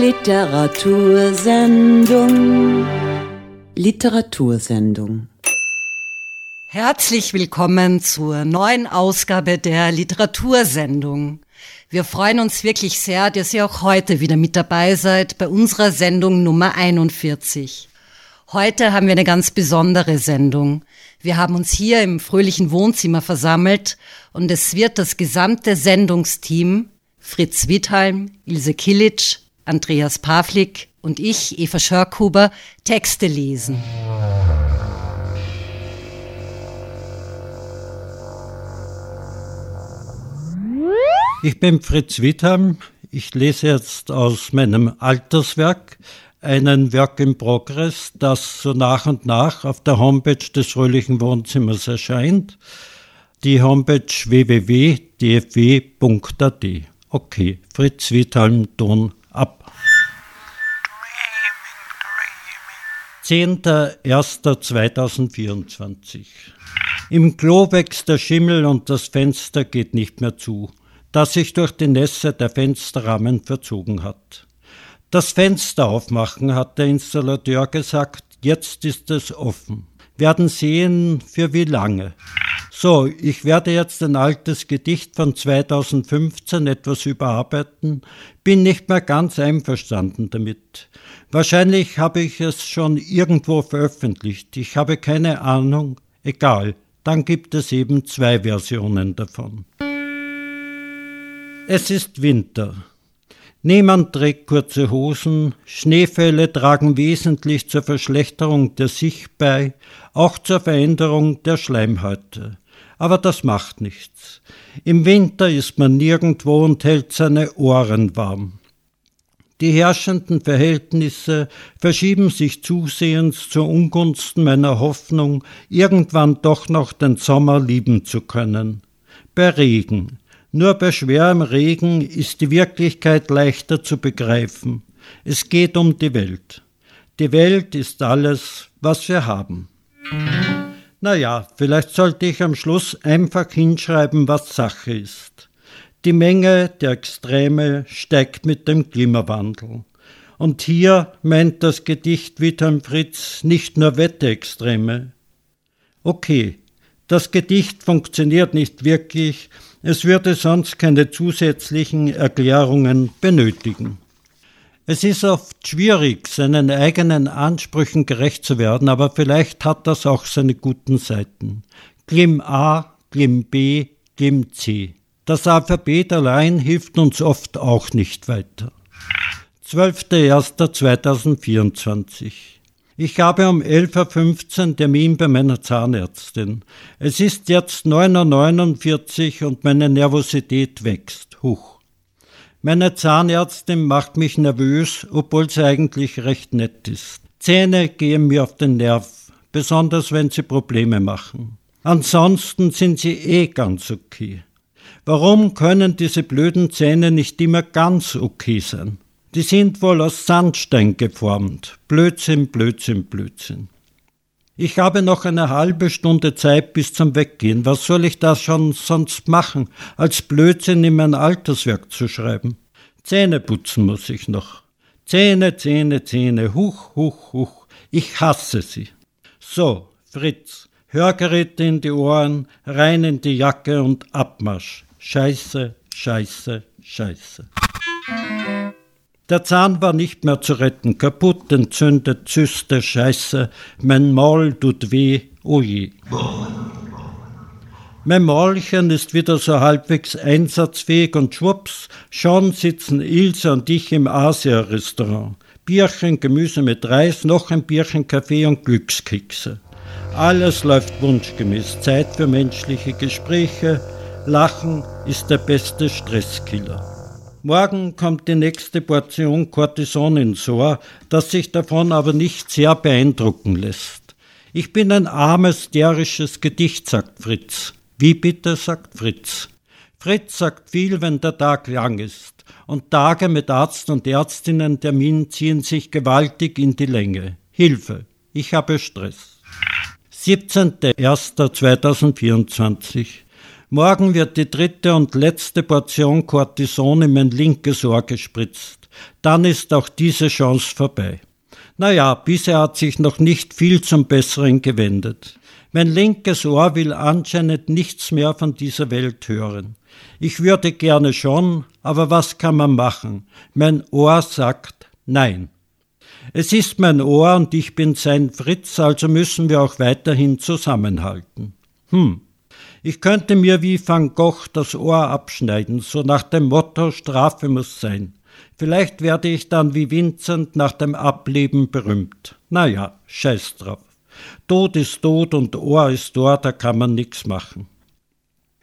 Literatursendung. Literatursendung. Herzlich willkommen zur neuen Ausgabe der Literatursendung. Wir freuen uns wirklich sehr, dass ihr auch heute wieder mit dabei seid bei unserer Sendung Nummer 41. Heute haben wir eine ganz besondere Sendung. Wir haben uns hier im fröhlichen Wohnzimmer versammelt und es wird das gesamte Sendungsteam Fritz Withalm, Ilse Kilic, Andreas Pavlik und ich, Eva Schörkhuber, Texte lesen. Ich bin Fritz Wittheim. Ich lese jetzt aus meinem Alterswerk einen Work in Progress, das so nach und nach auf der Homepage des Fröhlichen Wohnzimmers erscheint. Die Homepage www.dfw.at. Okay, Fritz Wittheim, Ton ab. 10.01.2024 Im Klo wächst der Schimmel und das Fenster geht nicht mehr zu das sich durch die Nässe der Fensterrahmen verzogen hat. Das Fenster aufmachen, hat der Installateur gesagt, jetzt ist es offen. Werden sehen, für wie lange. So, ich werde jetzt ein altes Gedicht von 2015 etwas überarbeiten, bin nicht mehr ganz einverstanden damit. Wahrscheinlich habe ich es schon irgendwo veröffentlicht, ich habe keine Ahnung, egal, dann gibt es eben zwei Versionen davon. Es ist Winter. Niemand trägt kurze Hosen, Schneefälle tragen wesentlich zur Verschlechterung der Sicht bei, auch zur Veränderung der Schleimhäute. Aber das macht nichts. Im Winter ist man nirgendwo und hält seine Ohren warm. Die herrschenden Verhältnisse verschieben sich zusehends zu Ungunsten meiner Hoffnung, irgendwann doch noch den Sommer lieben zu können. Bei Regen, nur bei schwerem Regen ist die Wirklichkeit leichter zu begreifen. Es geht um die Welt. Die Welt ist alles, was wir haben. Naja, vielleicht sollte ich am Schluss einfach hinschreiben, was Sache ist. Die Menge der Extreme steigt mit dem Klimawandel. Und hier meint das Gedicht Wilhelm Fritz nicht nur Wetterextreme. Okay, das Gedicht funktioniert nicht wirklich, es würde sonst keine zusätzlichen Erklärungen benötigen. Es ist oft schwierig, seinen eigenen Ansprüchen gerecht zu werden, aber vielleicht hat das auch seine guten Seiten. Glim A, Glim B, Glim C. Das Alphabet allein hilft uns oft auch nicht weiter. 12.01.2024 ich habe um 11.15 Uhr Termin bei meiner Zahnärztin. Es ist jetzt 9.49 Uhr und meine Nervosität wächst. Huch. Meine Zahnärztin macht mich nervös, obwohl sie eigentlich recht nett ist. Zähne gehen mir auf den Nerv, besonders wenn sie Probleme machen. Ansonsten sind sie eh ganz okay. Warum können diese blöden Zähne nicht immer ganz okay sein? Die sind wohl aus Sandstein geformt. Blödsinn, Blödsinn, Blödsinn. Ich habe noch eine halbe Stunde Zeit bis zum Weggehen. Was soll ich da schon sonst machen, als Blödsinn in mein Alterswerk zu schreiben? Zähne putzen muss ich noch. Zähne, Zähne, Zähne, huch, huch, huch. Ich hasse sie. So, Fritz, Hörgeräte in die Ohren, rein in die Jacke und Abmarsch. Scheiße, scheiße, scheiße. Der Zahn war nicht mehr zu retten, kaputt, entzündet, Zyste, Scheiße, mein Maul tut weh, oh je. Mein Maulchen ist wieder so halbwegs einsatzfähig und schwupps, schon sitzen Ilse und ich im Asia-Restaurant. Bierchen, Gemüse mit Reis, noch ein Bierchen Kaffee und Glückskekse. Alles läuft wunschgemäß. Zeit für menschliche Gespräche. Lachen ist der beste Stresskiller. Morgen kommt die nächste Portion Cortison ins Ohr, das sich davon aber nicht sehr beeindrucken lässt. Ich bin ein armes, derisches Gedicht, sagt Fritz. Wie bitte, sagt Fritz. Fritz sagt viel, wenn der Tag lang ist. Und Tage mit Arzt und Ärztinnen Termin ziehen sich gewaltig in die Länge. Hilfe, ich habe Stress. 17.01.2024 Morgen wird die dritte und letzte Portion Cortison in mein linkes Ohr gespritzt. Dann ist auch diese Chance vorbei. Naja, bisher hat sich noch nicht viel zum Besseren gewendet. Mein linkes Ohr will anscheinend nichts mehr von dieser Welt hören. Ich würde gerne schon, aber was kann man machen? Mein Ohr sagt Nein. Es ist mein Ohr und ich bin sein Fritz, also müssen wir auch weiterhin zusammenhalten. Hm. Ich könnte mir wie Van Gogh das Ohr abschneiden, so nach dem Motto Strafe muss sein. Vielleicht werde ich dann wie Vincent nach dem Ableben berühmt. Naja, scheiß drauf. Tod ist tot und Ohr ist Ohr, da kann man nix machen.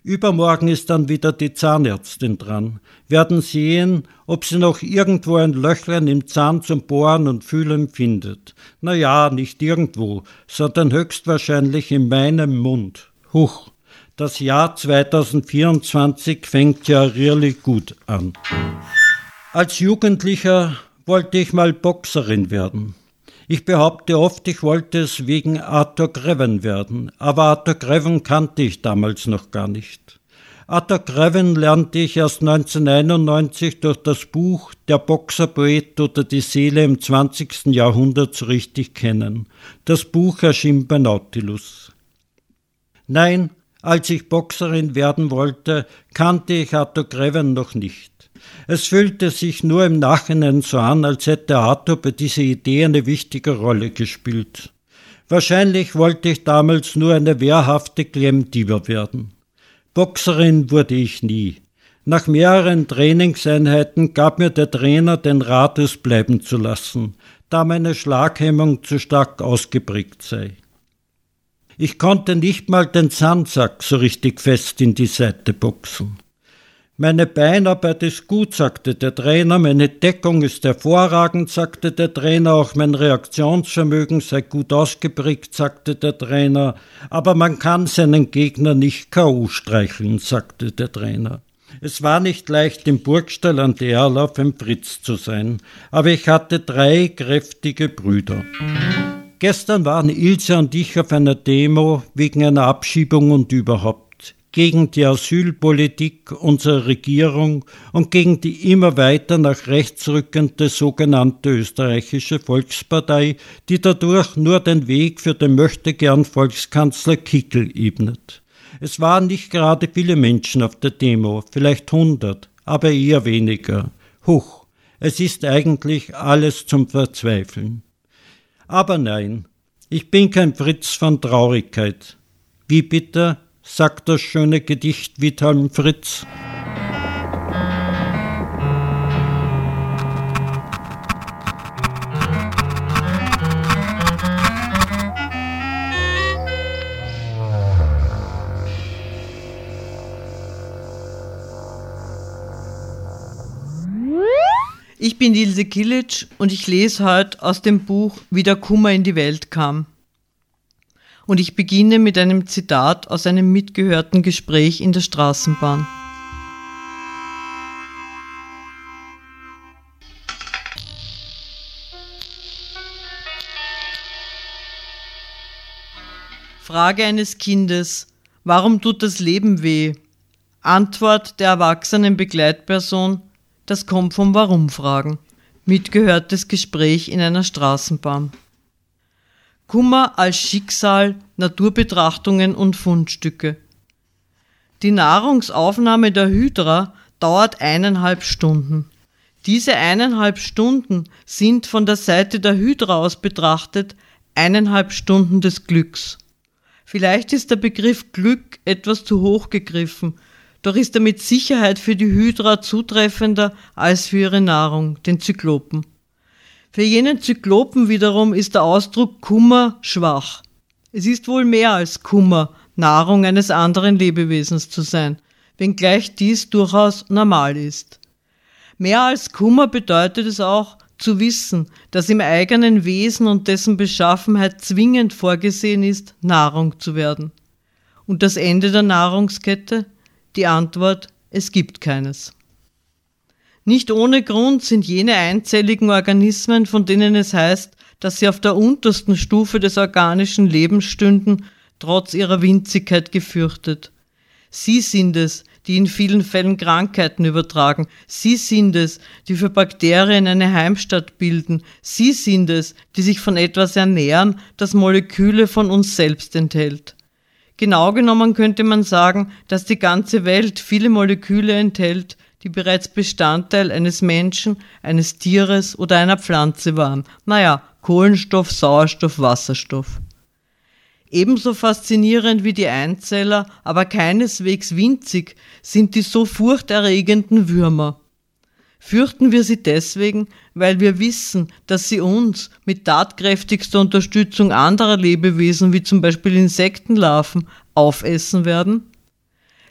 Übermorgen ist dann wieder die Zahnärztin dran. Werden sehen, ob sie noch irgendwo ein Löchlein im Zahn zum Bohren und Fühlen findet. Na ja, nicht irgendwo, sondern höchstwahrscheinlich in meinem Mund. Huch, das Jahr 2024 fängt ja really gut an. Als Jugendlicher wollte ich mal Boxerin werden. Ich behaupte oft, ich wollte es wegen Arthur Greven werden, aber Arthur Greven kannte ich damals noch gar nicht. Arthur Greven lernte ich erst 1991 durch das Buch Der Boxerpoet oder die Seele im 20. Jahrhundert so richtig kennen. Das Buch erschien bei Nautilus. Nein, als ich Boxerin werden wollte, kannte ich Arthur Greven noch nicht. Es fühlte sich nur im Nachhinein so an, als hätte Arthur bei dieser Idee eine wichtige Rolle gespielt. Wahrscheinlich wollte ich damals nur eine wehrhafte Klemmdieber werden. Boxerin wurde ich nie. Nach mehreren Trainingseinheiten gab mir der Trainer den Rat, es bleiben zu lassen, da meine Schlaghemmung zu stark ausgeprägt sei. Ich konnte nicht mal den Sandsack so richtig fest in die Seite boxen. Meine Beinarbeit ist gut, sagte der Trainer, meine Deckung ist hervorragend, sagte der Trainer, auch mein Reaktionsvermögen sei gut ausgeprägt, sagte der Trainer, aber man kann seinen Gegner nicht K.O. streicheln, sagte der Trainer. Es war nicht leicht, im Burgstall an der Erlauf ein Fritz zu sein, aber ich hatte drei kräftige Brüder. Gestern waren Ilse und ich auf einer Demo wegen einer Abschiebung und überhaupt gegen die Asylpolitik unserer Regierung und gegen die immer weiter nach rechts rückende sogenannte österreichische Volkspartei, die dadurch nur den Weg für den möchtegern Volkskanzler Kickel ebnet. Es waren nicht gerade viele Menschen auf der Demo, vielleicht hundert, aber eher weniger. Huch, es ist eigentlich alles zum Verzweifeln. Aber nein, ich bin kein Fritz von Traurigkeit. Wie bitter sagt das schöne Gedicht Wilhelm Fritz. Ich bin Ilse Kilic und ich lese heute aus dem Buch Wie der Kummer in die Welt kam und ich beginne mit einem Zitat aus einem mitgehörten Gespräch in der Straßenbahn. Frage eines Kindes, warum tut das Leben weh? Antwort der erwachsenen Begleitperson, das kommt vom Warum-Fragen. Mitgehörtes Gespräch in einer Straßenbahn. Kummer als Schicksal, Naturbetrachtungen und Fundstücke. Die Nahrungsaufnahme der Hydra dauert eineinhalb Stunden. Diese eineinhalb Stunden sind von der Seite der Hydra aus betrachtet eineinhalb Stunden des Glücks. Vielleicht ist der Begriff Glück etwas zu hoch gegriffen, doch ist er mit Sicherheit für die Hydra zutreffender als für ihre Nahrung, den Zyklopen. Für jenen Zyklopen wiederum ist der Ausdruck Kummer schwach. Es ist wohl mehr als Kummer, Nahrung eines anderen Lebewesens zu sein, wenngleich dies durchaus normal ist. Mehr als Kummer bedeutet es auch, zu wissen, dass im eigenen Wesen und dessen Beschaffenheit zwingend vorgesehen ist, Nahrung zu werden. Und das Ende der Nahrungskette? Die Antwort, es gibt keines. Nicht ohne Grund sind jene einzelligen Organismen, von denen es heißt, dass sie auf der untersten Stufe des organischen Lebens stünden, trotz ihrer Winzigkeit gefürchtet. Sie sind es, die in vielen Fällen Krankheiten übertragen. Sie sind es, die für Bakterien eine Heimstatt bilden. Sie sind es, die sich von etwas ernähren, das Moleküle von uns selbst enthält. Genau genommen könnte man sagen, dass die ganze Welt viele Moleküle enthält, die bereits Bestandteil eines Menschen, eines Tieres oder einer Pflanze waren. Naja, Kohlenstoff, Sauerstoff, Wasserstoff. Ebenso faszinierend wie die Einzeller, aber keineswegs winzig, sind die so furchterregenden Würmer. Fürchten wir sie deswegen, weil wir wissen, dass sie uns mit tatkräftigster Unterstützung anderer Lebewesen, wie zum Beispiel Insektenlarven, aufessen werden?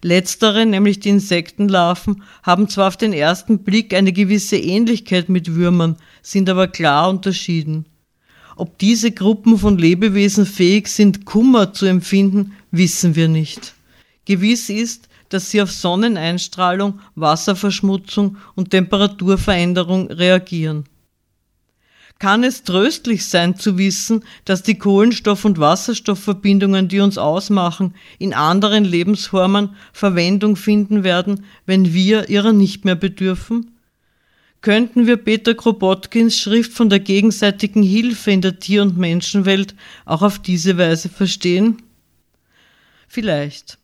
Letztere, nämlich die Insektenlarven, haben zwar auf den ersten Blick eine gewisse Ähnlichkeit mit Würmern, sind aber klar unterschieden. Ob diese Gruppen von Lebewesen fähig sind, Kummer zu empfinden, wissen wir nicht. Gewiss ist, dass sie auf Sonneneinstrahlung, Wasserverschmutzung und Temperaturveränderung reagieren. Kann es tröstlich sein zu wissen, dass die Kohlenstoff- und Wasserstoffverbindungen, die uns ausmachen, in anderen Lebensformen Verwendung finden werden, wenn wir ihrer nicht mehr bedürfen? könnten wir Peter Kropotkins Schrift von der gegenseitigen Hilfe in der Tier- und Menschenwelt auch auf diese Weise verstehen? Vielleicht.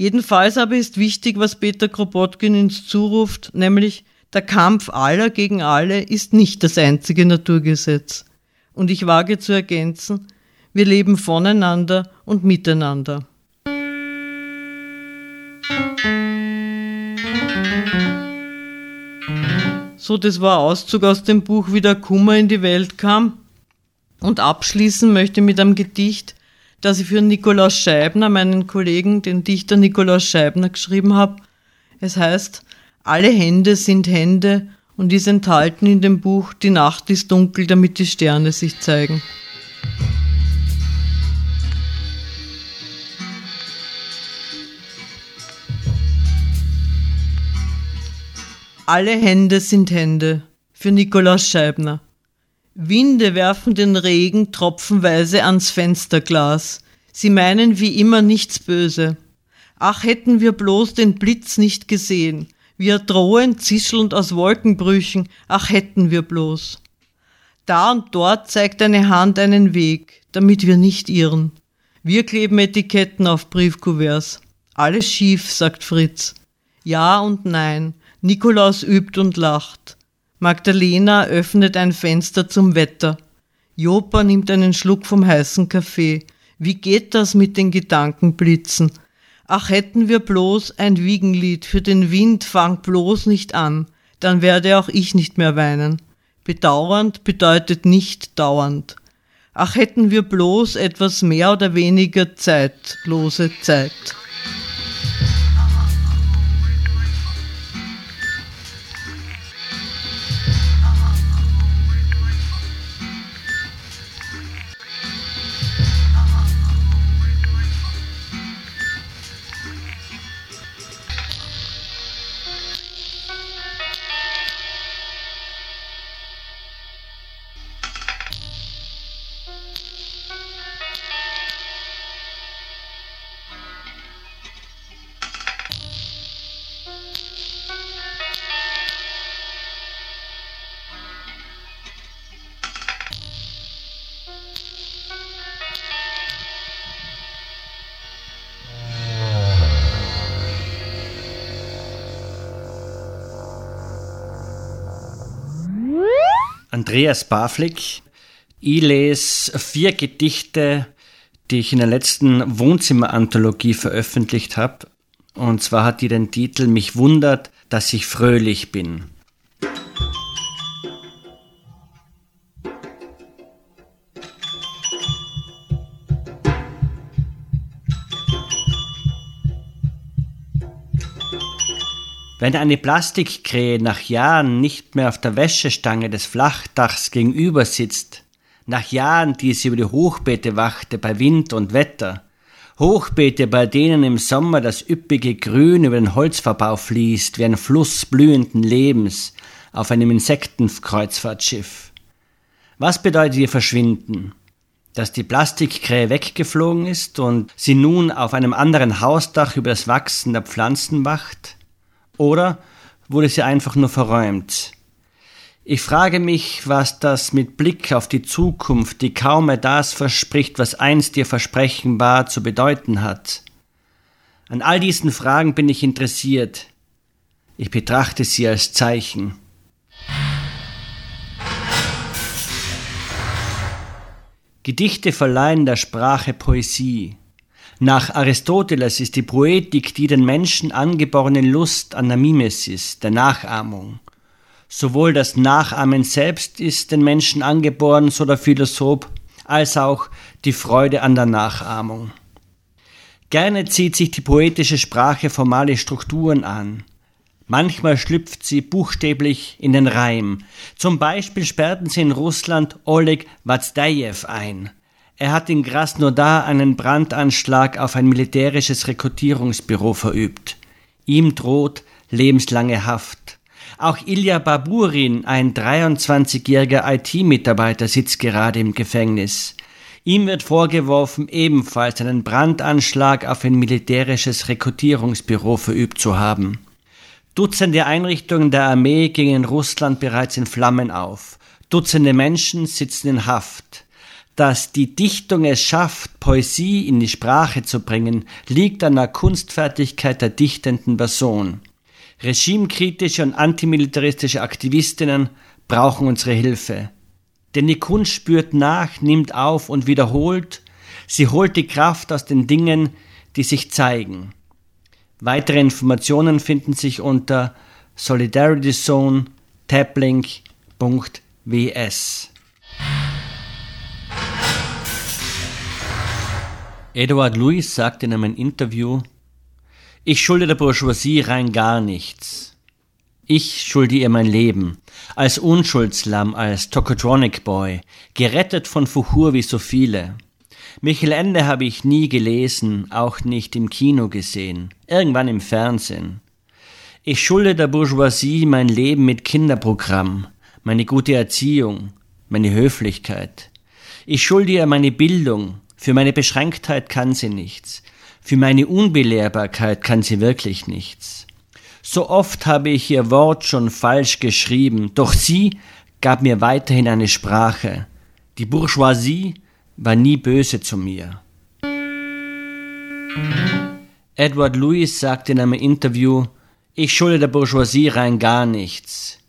Jedenfalls aber ist wichtig, was Peter Kropotkin uns zuruft, nämlich der Kampf aller gegen alle ist nicht das einzige Naturgesetz. Und ich wage zu ergänzen, wir leben voneinander und miteinander. So, das war Auszug aus dem Buch Wie der Kummer in die Welt kam. Und abschließen möchte ich mit einem Gedicht, das ich für Nikolaus Scheibner, meinen Kollegen, den Dichter Nikolaus Scheibner, geschrieben habe. Es heißt, alle Hände sind Hände und ist enthalten in dem Buch Die Nacht ist dunkel, damit die Sterne sich zeigen. Alle Hände sind Hände für Nikolaus Scheibner. Winde werfen den Regen tropfenweise ans Fensterglas. Sie meinen wie immer nichts böse. Ach, hätten wir bloß den Blitz nicht gesehen, wie er drohend zischelnd aus Wolkenbrüchen, ach, hätten wir bloß. Da und dort zeigt eine Hand einen Weg, damit wir nicht irren. Wir kleben Etiketten auf Briefkuverts. Alles schief, sagt Fritz. Ja und nein. Nikolaus übt und lacht. Magdalena öffnet ein Fenster zum Wetter. Jopa nimmt einen Schluck vom heißen Kaffee. Wie geht das mit den Gedankenblitzen? Ach, hätten wir bloß ein Wiegenlied für den Wind, fang bloß nicht an, dann werde auch ich nicht mehr weinen. Bedauernd bedeutet nicht dauernd. Ach, hätten wir bloß etwas mehr oder weniger zeitlose Zeit. Andreas Baflik. Ich lese vier Gedichte, die ich in der letzten Wohnzimmeranthologie veröffentlicht habe. Und zwar hat die den Titel Mich wundert, dass ich fröhlich bin. Wenn eine Plastikkrähe nach Jahren nicht mehr auf der Wäschestange des Flachdachs gegenüber sitzt, nach Jahren, die sie über die Hochbeete wachte bei Wind und Wetter, Hochbeete, bei denen im Sommer das üppige Grün über den Holzverbau fließt, wie ein Fluss blühenden Lebens auf einem Insektenkreuzfahrtschiff. Was bedeutet ihr Verschwinden? dass die Plastikkrähe weggeflogen ist und sie nun auf einem anderen Hausdach über das Wachsen der Pflanzen wacht? Oder wurde sie einfach nur verräumt? Ich frage mich, was das mit Blick auf die Zukunft, die kaum mehr das verspricht, was einst ihr Versprechen war, zu bedeuten hat. An all diesen Fragen bin ich interessiert. Ich betrachte sie als Zeichen. Gedichte verleihen der Sprache Poesie. Nach Aristoteles ist die Poetik die den Menschen angeborene Lust an der Mimesis, der Nachahmung. Sowohl das Nachahmen selbst ist den Menschen angeboren, so der Philosoph, als auch die Freude an der Nachahmung. Gerne zieht sich die poetische Sprache formale Strukturen an. Manchmal schlüpft sie buchstäblich in den Reim. Zum Beispiel sperrten sie in Russland Oleg Vatsdajew ein. Er hat in Krasnodar einen Brandanschlag auf ein militärisches Rekrutierungsbüro verübt. Ihm droht lebenslange Haft. Auch Ilya Baburin, ein 23-jähriger IT-Mitarbeiter, sitzt gerade im Gefängnis. Ihm wird vorgeworfen, ebenfalls einen Brandanschlag auf ein militärisches Rekrutierungsbüro verübt zu haben. Dutzende Einrichtungen der Armee gingen in Russland bereits in Flammen auf. Dutzende Menschen sitzen in Haft. Dass die Dichtung es schafft, Poesie in die Sprache zu bringen, liegt an der Kunstfertigkeit der dichtenden Person. Regimekritische und antimilitaristische Aktivistinnen brauchen unsere Hilfe. Denn die Kunst spürt nach, nimmt auf und wiederholt, sie holt die Kraft aus den Dingen, die sich zeigen. Weitere Informationen finden sich unter solidarityzone.taplink.ws. Edward Louis sagt in einem Interview, ich schulde der Bourgeoisie rein gar nichts. Ich schulde ihr mein Leben, als Unschuldslamm, als Tokotronic Boy, gerettet von Fuchur wie so viele. Michel Ende habe ich nie gelesen, auch nicht im Kino gesehen, irgendwann im Fernsehen. Ich schulde der Bourgeoisie mein Leben mit Kinderprogramm, meine gute Erziehung, meine Höflichkeit. Ich schulde ihr meine Bildung, für meine Beschränktheit kann sie nichts, für meine Unbelehrbarkeit kann sie wirklich nichts. So oft habe ich ihr Wort schon falsch geschrieben, doch sie gab mir weiterhin eine Sprache. Die Bourgeoisie war nie böse zu mir. Edward Louis sagte in einem Interview, ich schulde der Bourgeoisie rein gar nichts.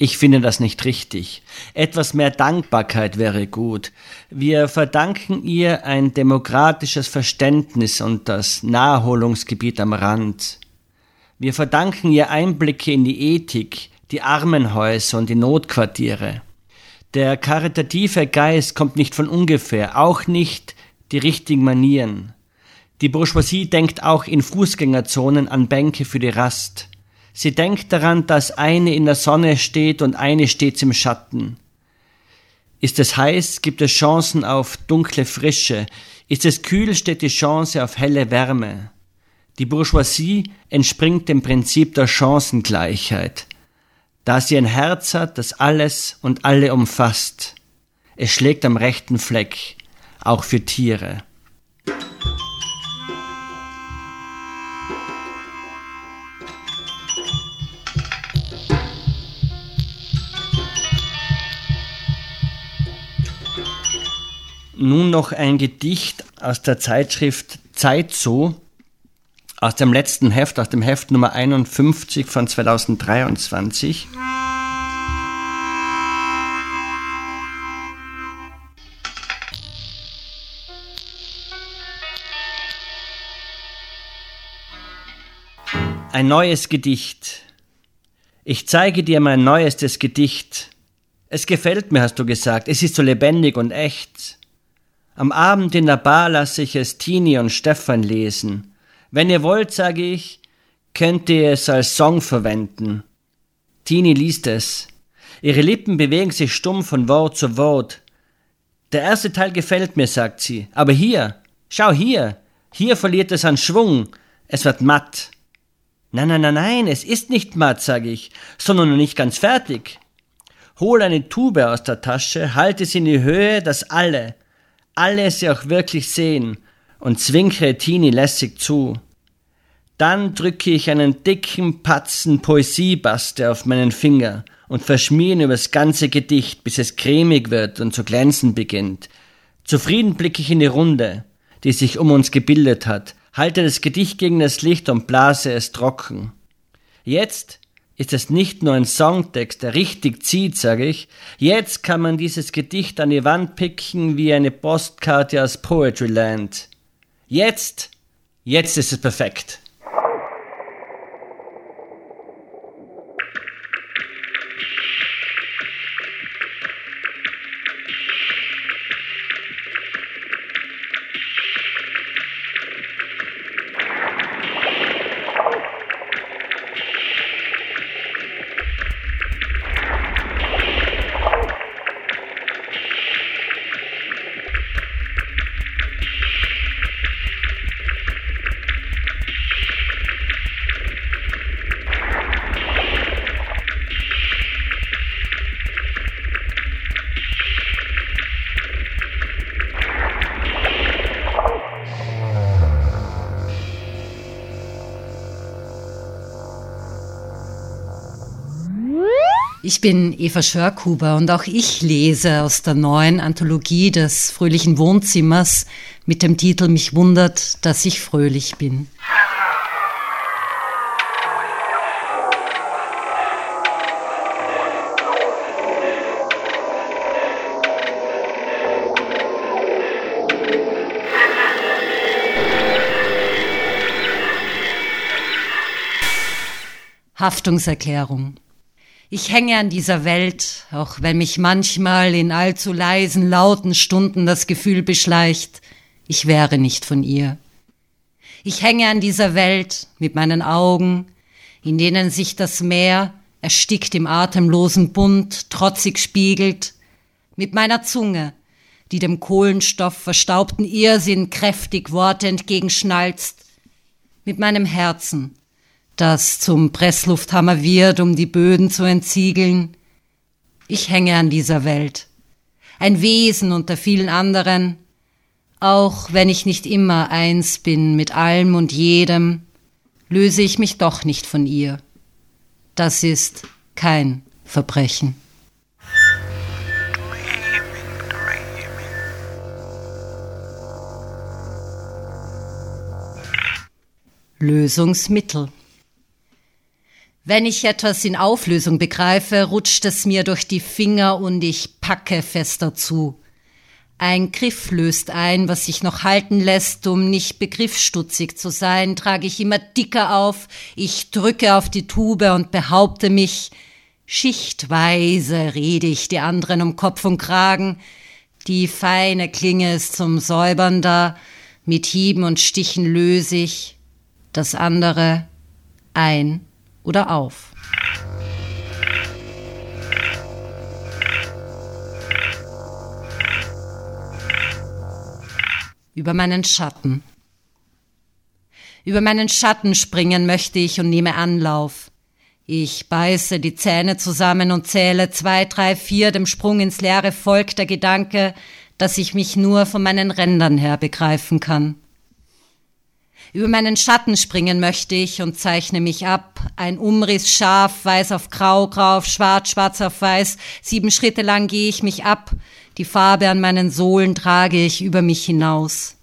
Ich finde das nicht richtig. Etwas mehr Dankbarkeit wäre gut. Wir verdanken ihr ein demokratisches Verständnis und das Naherholungsgebiet am Rand. Wir verdanken ihr Einblicke in die Ethik, die Armenhäuser und die Notquartiere. Der karitative Geist kommt nicht von ungefähr, auch nicht die richtigen Manieren. Die Bourgeoisie denkt auch in Fußgängerzonen an Bänke für die Rast. Sie denkt daran, dass eine in der Sonne steht und eine steht im Schatten. Ist es heiß, gibt es Chancen auf dunkle Frische. Ist es kühl, steht die Chance auf helle Wärme. Die Bourgeoisie entspringt dem Prinzip der Chancengleichheit da sie ein Herz hat, das alles und alle umfasst. Es schlägt am rechten Fleck, auch für Tiere. Nun noch ein Gedicht aus der Zeitschrift Zeit so aus dem letzten Heft, aus dem Heft Nummer 51 von 2023. Ein neues Gedicht. Ich zeige dir mein neuestes Gedicht. Es gefällt mir, hast du gesagt. Es ist so lebendig und echt. Am Abend in der Bar lasse ich es Tini und Stefan lesen. Wenn ihr wollt, sage ich, könnt ihr es als Song verwenden. Tini liest es. Ihre Lippen bewegen sich stumm von Wort zu Wort. Der erste Teil gefällt mir, sagt sie. Aber hier, schau hier, hier verliert es an Schwung. Es wird matt. Nein, nein, nein, nein, es ist nicht matt, sage ich, sondern noch nicht ganz fertig. Hol eine Tube aus der Tasche, halte sie in die Höhe, dass alle, alle sie auch wirklich sehen und zwinkere Tini lässig zu. Dann drücke ich einen dicken Patzen Poesiebaste auf meinen Finger und verschmieren übers ganze Gedicht, bis es cremig wird und zu glänzen beginnt. Zufrieden blicke ich in die Runde, die sich um uns gebildet hat, halte das Gedicht gegen das Licht und blase es trocken. Jetzt ist es nicht nur ein Songtext, der richtig zieht, sage ich. Jetzt kann man dieses Gedicht an die Wand picken wie eine Postkarte aus Poetryland. Jetzt, jetzt ist es perfekt. Ich bin Eva Schörkuber und auch ich lese aus der neuen Anthologie des fröhlichen Wohnzimmers mit dem Titel Mich wundert, dass ich fröhlich bin. Haftungserklärung. Ich hänge an dieser Welt, auch wenn mich manchmal in allzu leisen, lauten Stunden das Gefühl beschleicht, ich wäre nicht von ihr. Ich hänge an dieser Welt mit meinen Augen, in denen sich das Meer, erstickt im atemlosen Bund, trotzig spiegelt, mit meiner Zunge, die dem Kohlenstoff verstaubten Irrsinn kräftig Worte entgegenschnalzt, mit meinem Herzen, das zum Presslufthammer wird, um die Böden zu entziegeln. Ich hänge an dieser Welt. Ein Wesen unter vielen anderen, auch wenn ich nicht immer eins bin mit allem und jedem, löse ich mich doch nicht von ihr. Das ist kein Verbrechen. Lösungsmittel. Wenn ich etwas in Auflösung begreife, rutscht es mir durch die Finger und ich packe fester zu. Ein Griff löst ein, was sich noch halten lässt, um nicht begriffsstutzig zu sein, trage ich immer dicker auf, ich drücke auf die Tube und behaupte mich, schichtweise rede ich die anderen um Kopf und Kragen, die feine Klinge ist zum Säubern da, mit Hieben und Stichen löse ich, das andere ein oder auf. Über meinen Schatten. Über meinen Schatten springen möchte ich und nehme Anlauf. Ich beiße die Zähne zusammen und zähle zwei, drei, vier, dem Sprung ins Leere folgt der Gedanke, dass ich mich nur von meinen Rändern her begreifen kann. Über meinen Schatten springen möchte ich und zeichne mich ab. Ein Umriss scharf, weiß auf grau, grau auf schwarz, schwarz auf weiß. Sieben Schritte lang gehe ich mich ab. Die Farbe an meinen Sohlen trage ich über mich hinaus.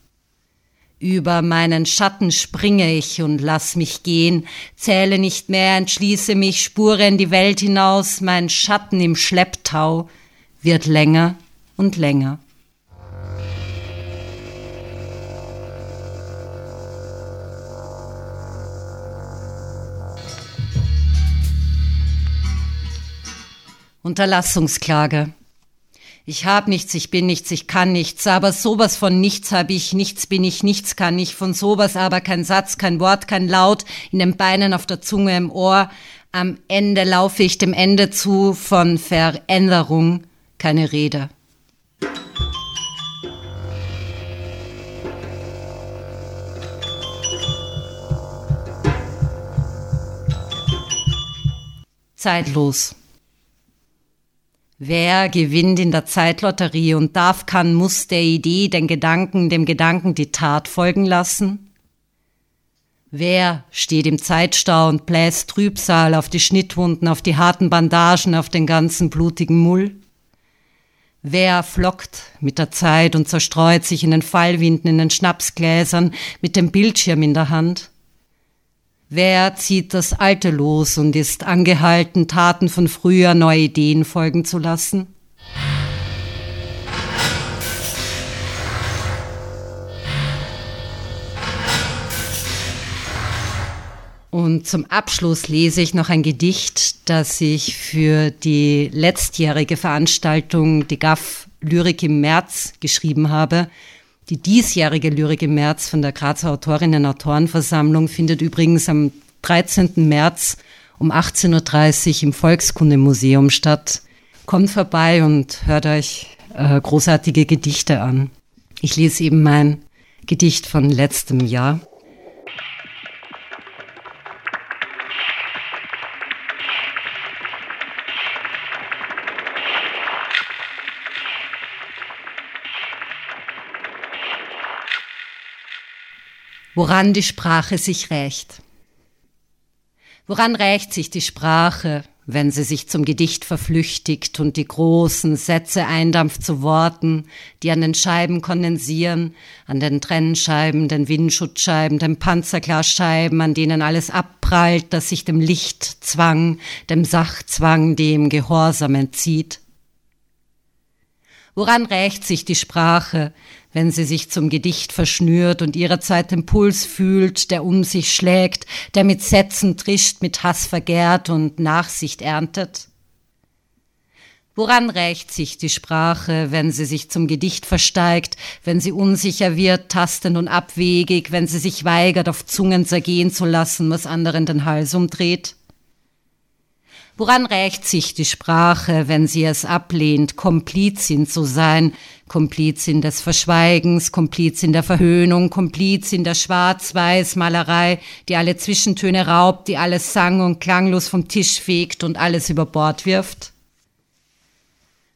Über meinen Schatten springe ich und lass mich gehen, zähle nicht mehr, entschließe mich, spure in die Welt hinaus, mein Schatten im Schlepptau wird länger und länger. Unterlassungsklage. Ich hab nichts, ich bin nichts, ich kann nichts, aber sowas von nichts hab ich, nichts bin ich, nichts kann ich, von sowas aber kein Satz, kein Wort, kein Laut, in den Beinen, auf der Zunge, im Ohr. Am Ende laufe ich dem Ende zu, von Veränderung keine Rede. Zeitlos. Wer gewinnt in der Zeitlotterie und darf, kann, muss der Idee, den Gedanken, dem Gedanken die Tat folgen lassen? Wer steht im Zeitstau und bläst Trübsal auf die Schnittwunden, auf die harten Bandagen, auf den ganzen blutigen Mull? Wer flockt mit der Zeit und zerstreut sich in den Fallwinden, in den Schnapsgläsern, mit dem Bildschirm in der Hand? Wer zieht das Alte los und ist angehalten, Taten von früher neue Ideen folgen zu lassen? Und zum Abschluss lese ich noch ein Gedicht, das ich für die letztjährige Veranstaltung Die GAF Lyrik im März geschrieben habe. Die diesjährige Lyrik im März von der Grazer Autorinnen Autorenversammlung findet übrigens am 13. März um 18.30 Uhr im Volkskundemuseum statt. Kommt vorbei und hört euch äh, großartige Gedichte an. Ich lese eben mein Gedicht von letztem Jahr. Woran die Sprache sich rächt. Woran rächt sich die Sprache, wenn sie sich zum Gedicht verflüchtigt und die großen Sätze eindampft zu Worten, die an den Scheiben kondensieren, an den Trennscheiben, den Windschutzscheiben, den Panzerglasscheiben, an denen alles abprallt, das sich dem Lichtzwang, dem Sachzwang, dem Gehorsam entzieht? Woran rächt sich die Sprache, wenn sie sich zum Gedicht verschnürt und ihrerseits den Puls fühlt, der um sich schlägt, der mit Sätzen trischt, mit Hass vergärt und Nachsicht erntet? Woran rächt sich die Sprache, wenn sie sich zum Gedicht versteigt, wenn sie unsicher wird, tastend und abwegig, wenn sie sich weigert, auf Zungen zergehen zu lassen, was anderen den Hals umdreht? Woran rächt sich die Sprache, wenn sie es ablehnt, Komplizin zu sein, Komplizin des Verschweigens, Komplizin der Verhöhnung, Komplizin der Schwarz-Weiß-Malerei, die alle Zwischentöne raubt, die alles sang- und klanglos vom Tisch fegt und alles über Bord wirft?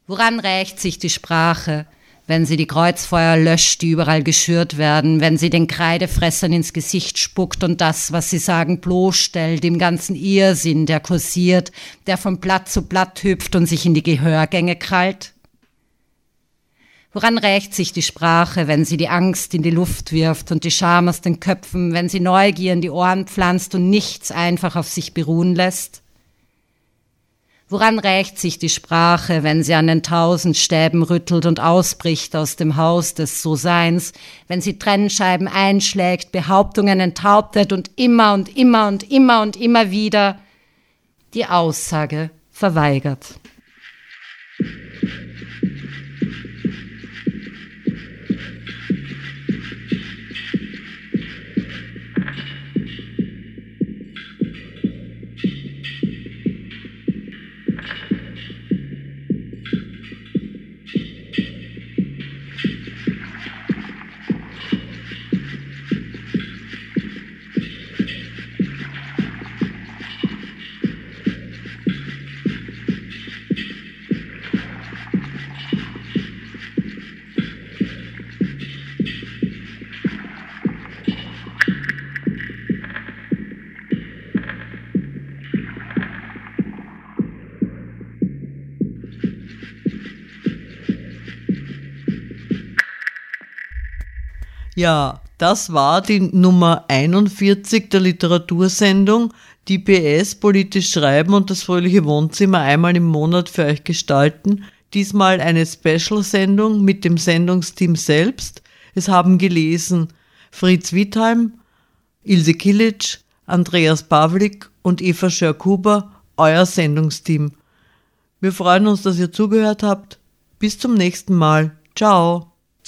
Woran rächt sich die Sprache, wenn sie die Kreuzfeuer löscht, die überall geschürt werden, wenn sie den Kreidefressern ins Gesicht spuckt und das, was sie sagen, bloßstellt, im ganzen Irrsinn, der kursiert, der von Blatt zu Blatt hüpft und sich in die Gehörgänge krallt? Woran rächt sich die Sprache, wenn sie die Angst in die Luft wirft und die Scham aus den Köpfen, wenn sie Neugier in die Ohren pflanzt und nichts einfach auf sich beruhen lässt? Woran rächt sich die Sprache, wenn sie an den tausend Stäben rüttelt und ausbricht aus dem Haus des So-Seins, wenn sie Trennscheiben einschlägt, Behauptungen enthauptet und immer und immer und immer und immer wieder die Aussage verweigert? Ja, das war die Nummer 41 der Literatursendung, die PS politisch schreiben und das fröhliche Wohnzimmer einmal im Monat für euch gestalten. Diesmal eine Special-Sendung mit dem Sendungsteam selbst. Es haben gelesen Fritz Wittheim, Ilse Kilic, Andreas Pavlik und Eva Schörkuber, euer Sendungsteam. Wir freuen uns, dass ihr zugehört habt. Bis zum nächsten Mal. Ciao.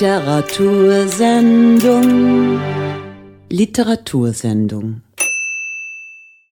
Literatursendung. Literatursendung.